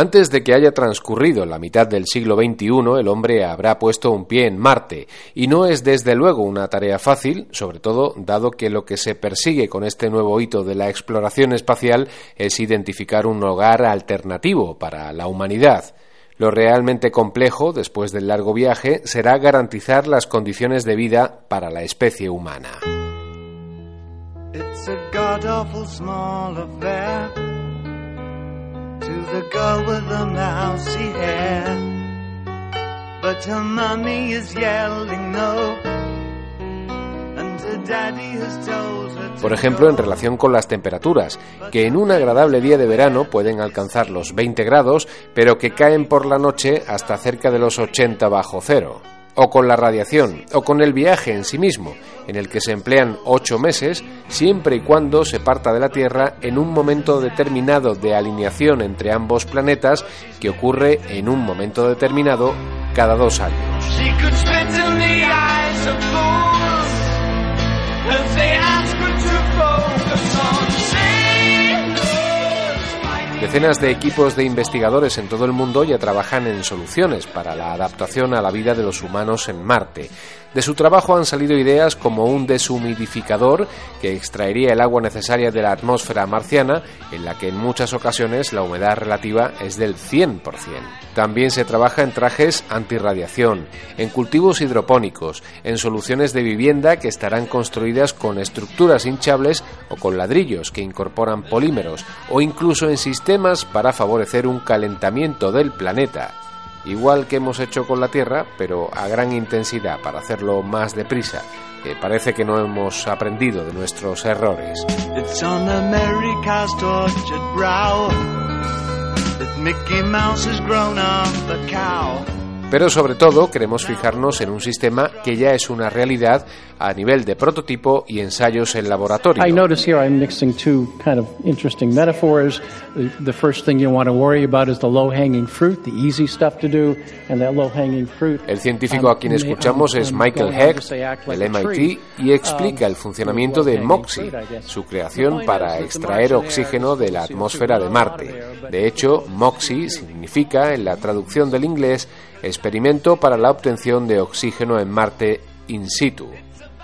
Antes de que haya transcurrido la mitad del siglo XXI, el hombre habrá puesto un pie en Marte, y no es desde luego una tarea fácil, sobre todo dado que lo que se persigue con este nuevo hito de la exploración espacial es identificar un hogar alternativo para la humanidad. Lo realmente complejo, después del largo viaje, será garantizar las condiciones de vida para la especie humana. Por ejemplo, en relación con las temperaturas, que en un agradable día de verano pueden alcanzar los 20 grados, pero que caen por la noche hasta cerca de los 80 bajo cero o con la radiación, o con el viaje en sí mismo, en el que se emplean ocho meses, siempre y cuando se parta de la Tierra en un momento determinado de alineación entre ambos planetas que ocurre en un momento determinado cada dos años. Decenas de equipos de investigadores en todo el mundo ya trabajan en soluciones para la adaptación a la vida de los humanos en Marte. De su trabajo han salido ideas como un deshumidificador que extraería el agua necesaria de la atmósfera marciana, en la que en muchas ocasiones la humedad relativa es del 100%. También se trabaja en trajes antirradiación, en cultivos hidropónicos, en soluciones de vivienda que estarán construidas con estructuras hinchables o con ladrillos que incorporan polímeros, o incluso en sistemas para favorecer un calentamiento del planeta igual que hemos hecho con la Tierra, pero a gran intensidad para hacerlo más deprisa. que parece que no hemos aprendido de nuestros errores. Pero sobre todo queremos fijarnos en un sistema que ya es una realidad a nivel de prototipo y ensayos en laboratorio. I notice here I'm mixing two kind of interesting metaphors. The first thing you want to worry about is the low-hanging fruit, the easy stuff to do, and that low-hanging fruit. El científico a quien escuchamos es Michael Heck del MIT y explica el funcionamiento de MOXIE, su creación para extraer oxígeno de la atmósfera de Marte. De hecho, MOXIE significa en la traducción del inglés experimento para la obtención de oxígeno en Marte in situ.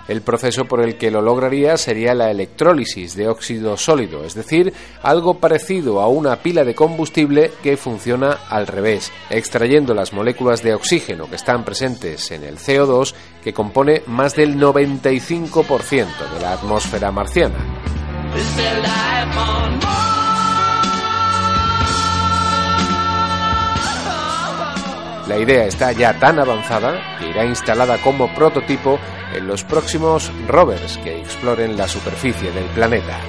El proceso por el que lo lograría sería la electrólisis de óxido sólido, es decir, algo parecido a una pila de combustible que funciona al revés, extrayendo las moléculas de oxígeno que están presentes en el CO2, que compone más del 95% de la atmósfera marciana. La idea está ya tan avanzada que irá instalada como prototipo en los próximos rovers que exploren la superficie del planeta.